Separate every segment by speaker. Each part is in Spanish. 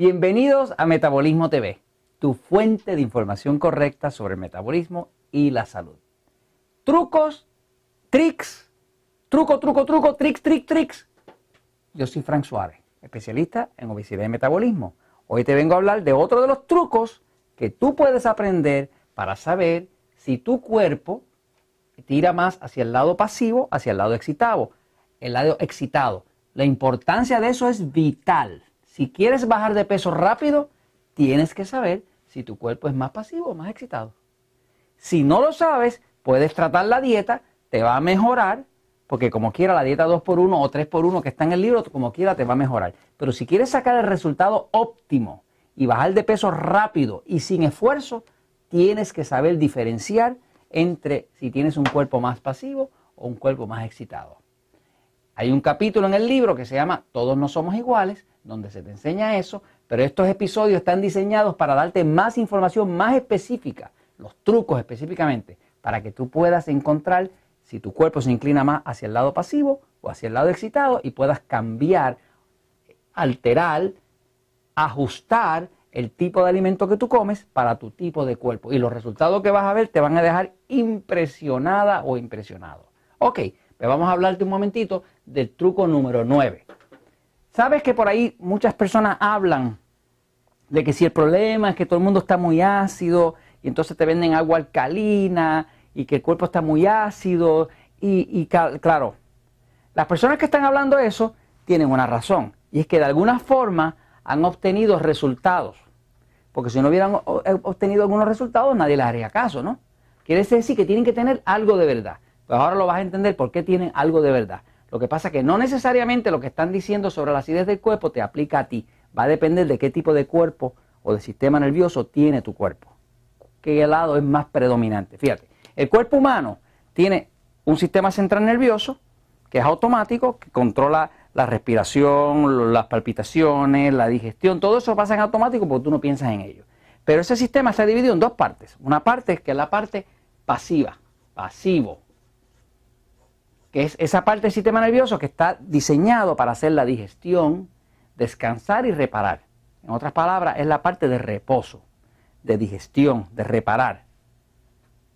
Speaker 1: Bienvenidos a Metabolismo TV, tu fuente de información correcta sobre el metabolismo y la salud. Trucos, tricks, truco, truco, truco, tricks, tricks, tricks. Yo soy Frank Suárez, especialista en obesidad y metabolismo. Hoy te vengo a hablar de otro de los trucos que tú puedes aprender para saber si tu cuerpo tira más hacia el lado pasivo, hacia el lado excitado. El lado excitado. La importancia de eso es vital. Si quieres bajar de peso rápido, tienes que saber si tu cuerpo es más pasivo o más excitado. Si no lo sabes, puedes tratar la dieta, te va a mejorar, porque como quiera la dieta 2x1 o 3x1 que está en el libro, como quiera te va a mejorar. Pero si quieres sacar el resultado óptimo y bajar de peso rápido y sin esfuerzo, tienes que saber diferenciar entre si tienes un cuerpo más pasivo o un cuerpo más excitado. Hay un capítulo en el libro que se llama Todos no somos iguales, donde se te enseña eso, pero estos episodios están diseñados para darte más información más específica, los trucos específicamente, para que tú puedas encontrar si tu cuerpo se inclina más hacia el lado pasivo o hacia el lado excitado y puedas cambiar, alterar, ajustar el tipo de alimento que tú comes para tu tipo de cuerpo. Y los resultados que vas a ver te van a dejar impresionada o impresionado. Ok, vamos a hablarte un momentito del truco número 9. Sabes que por ahí muchas personas hablan de que si el problema es que todo el mundo está muy ácido y entonces te venden agua alcalina y que el cuerpo está muy ácido y, y claro, las personas que están hablando eso tienen una razón y es que de alguna forma han obtenido resultados. Porque si no hubieran eh, obtenido algunos resultados, nadie les haría caso, ¿no? Quiere decir que tienen que tener algo de verdad. Pues ahora lo vas a entender por qué tienen algo de verdad. Lo que pasa es que no necesariamente lo que están diciendo sobre la acidez del cuerpo te aplica a ti. Va a depender de qué tipo de cuerpo o de sistema nervioso tiene tu cuerpo. ¿Qué lado es más predominante? Fíjate, el cuerpo humano tiene un sistema central nervioso que es automático, que controla la respiración, las palpitaciones, la digestión, todo eso pasa en automático porque tú no piensas en ello. Pero ese sistema está dividido en dos partes. Una parte que es la parte pasiva, pasivo, que es esa parte del sistema nervioso que está diseñado para hacer la digestión, descansar y reparar. En otras palabras, es la parte de reposo, de digestión, de reparar.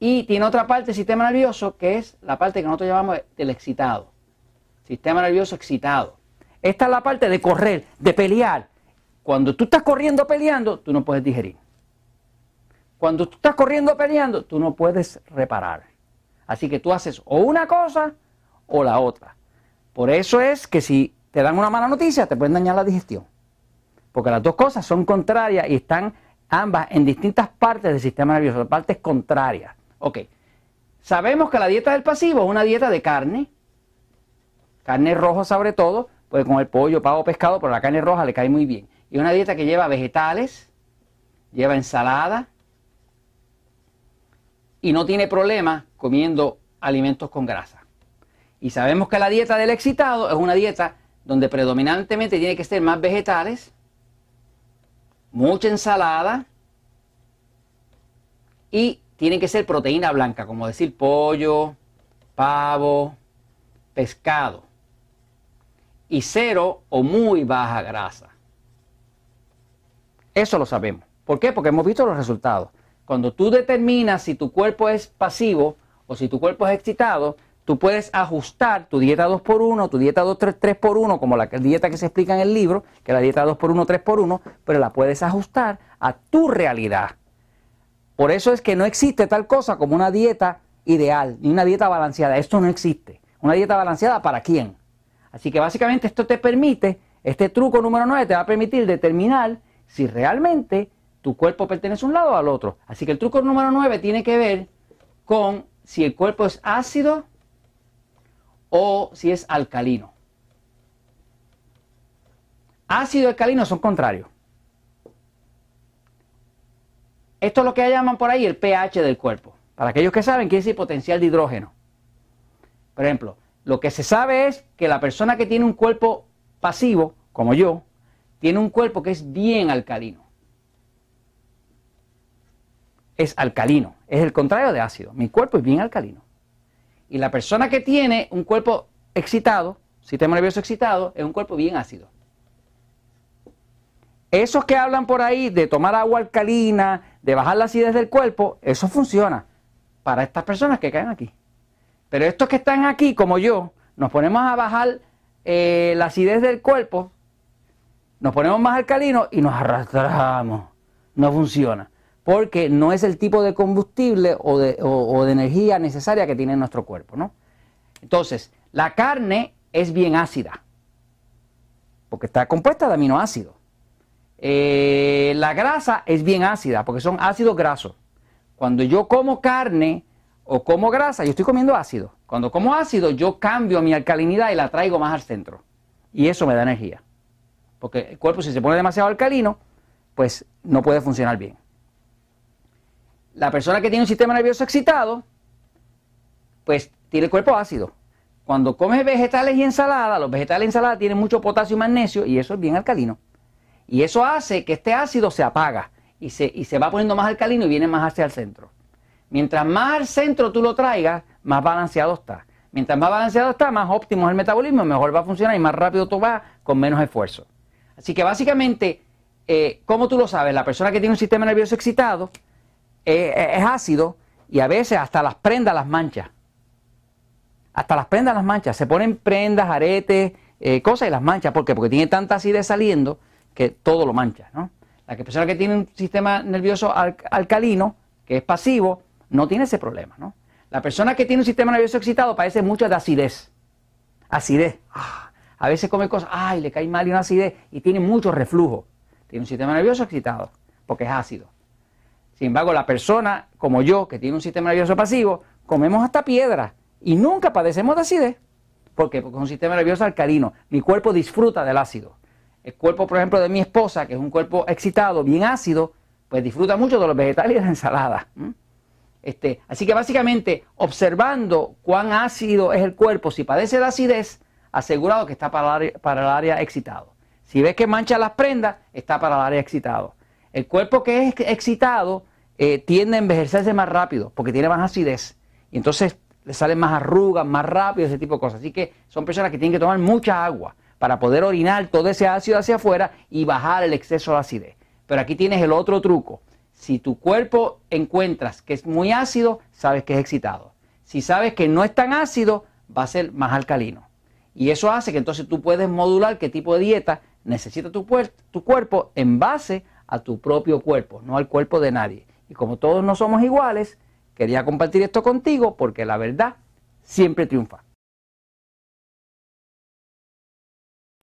Speaker 1: Y tiene otra parte del sistema nervioso que es la parte que nosotros llamamos del excitado sistema nervioso excitado. Esta es la parte de correr, de pelear. Cuando tú estás corriendo peleando, tú no puedes digerir. Cuando tú estás corriendo peleando, tú no puedes reparar. Así que tú haces o una cosa o la otra. Por eso es que si te dan una mala noticia, te pueden dañar la digestión. Porque las dos cosas son contrarias y están ambas en distintas partes del sistema nervioso, partes contrarias. Ok. Sabemos que la dieta del pasivo es una dieta de carne, Carne roja sobre todo, pues con el pollo, pavo, pescado, pero la carne roja le cae muy bien. Y una dieta que lleva vegetales, lleva ensalada y no tiene problema comiendo alimentos con grasa. Y sabemos que la dieta del excitado es una dieta donde predominantemente tiene que ser más vegetales, mucha ensalada y tiene que ser proteína blanca, como decir pollo, pavo, pescado y cero o muy baja grasa. Eso lo sabemos. ¿Por qué? Porque hemos visto los resultados. Cuando tú determinas si tu cuerpo es pasivo o si tu cuerpo es excitado, tú puedes ajustar tu dieta 2x1, tu dieta 2, 3, 3x1, como la dieta que se explica en el libro, que es la dieta 2x1, 3x1, pero la puedes ajustar a tu realidad. Por eso es que no existe tal cosa como una dieta ideal, ni una dieta balanceada. Esto no existe. Una dieta balanceada para quién? Así que básicamente esto te permite, este truco número 9 te va a permitir determinar si realmente tu cuerpo pertenece a un lado o al otro. Así que el truco número 9 tiene que ver con si el cuerpo es ácido o si es alcalino. Ácido y alcalino son contrarios. Esto es lo que llaman por ahí el pH del cuerpo. Para aquellos que saben, quiere decir potencial de hidrógeno. Por ejemplo, lo que se sabe es que la persona que tiene un cuerpo pasivo, como yo, tiene un cuerpo que es bien alcalino. Es alcalino, es el contrario de ácido. Mi cuerpo es bien alcalino. Y la persona que tiene un cuerpo excitado, sistema nervioso excitado, es un cuerpo bien ácido. esos que hablan por ahí de tomar agua alcalina, de bajar la acidez del cuerpo, eso funciona para estas personas que caen aquí. Pero estos que están aquí, como yo, nos ponemos a bajar eh, la acidez del cuerpo, nos ponemos más alcalinos y nos arrastramos. No funciona. Porque no es el tipo de combustible o de, energía necesaria que tiene nuestro cuerpo. ¿no? Entonces, la carne es bien ácida. Porque está compuesta de aminoácidos. Eh, la grasa es bien ácida porque son ácidos grasos. Cuando yo como carne o como grasa, yo estoy comiendo ácido. Cuando como ácido, yo cambio mi alcalinidad y la traigo más al centro. Y eso me da energía. Porque el cuerpo, si se pone demasiado alcalino, pues no puede funcionar bien. La persona que tiene un sistema nervioso excitado, pues tiene el cuerpo ácido. Cuando come vegetales y ensalada, los vegetales y ensalada tienen mucho potasio y magnesio y eso es bien alcalino. Y eso hace que este ácido se apaga y se, y se va poniendo más alcalino y viene más hacia el centro. Mientras más al centro tú lo traigas, más balanceado está. Mientras más balanceado está, más óptimo es el metabolismo, mejor va a funcionar y más rápido tú vas con menos esfuerzo. Así que básicamente, eh, ¿cómo tú lo sabes? La persona que tiene un sistema nervioso excitado eh, eh, es ácido y a veces hasta las prendas las mancha. Hasta las prendas las mancha. Se ponen prendas, aretes, cosas y las mancha. ¿Por qué? Porque tiene tanta acidez saliendo que todo lo mancha. ¿no? La persona que tiene un sistema nervioso alcalino, que es pasivo, no tiene ese problema. ¿no? La persona que tiene un sistema nervioso excitado padece mucho de acidez. Acidez. Ah, a veces come cosas, ay, le cae mal y una acidez y tiene mucho reflujo. Tiene un sistema nervioso excitado porque es ácido. Sin embargo, la persona como yo, que tiene un sistema nervioso pasivo, comemos hasta piedra y nunca padecemos de acidez. ¿Por qué? Porque es un sistema nervioso alcalino. Mi cuerpo disfruta del ácido. El cuerpo, por ejemplo, de mi esposa, que es un cuerpo excitado, bien ácido, pues disfruta mucho de los vegetales y de la ensalada. Este, así que básicamente, observando cuán ácido es el cuerpo, si padece de acidez, asegurado que está para el, el área excitado. Si ves que mancha las prendas, está para el área excitado. El cuerpo que es excitado eh, tiende a envejecerse más rápido porque tiene más acidez. Y entonces le salen más arrugas, más rápido, ese tipo de cosas. Así que son personas que tienen que tomar mucha agua para poder orinar todo ese ácido hacia afuera y bajar el exceso de acidez. Pero aquí tienes el otro truco. Si tu cuerpo encuentras que es muy ácido, sabes que es excitado. Si sabes que no es tan ácido, va a ser más alcalino. Y eso hace que entonces tú puedes modular qué tipo de dieta necesita tu, tu cuerpo en base a tu propio cuerpo, no al cuerpo de nadie. Y como todos no somos iguales, quería compartir esto contigo porque la verdad siempre triunfa.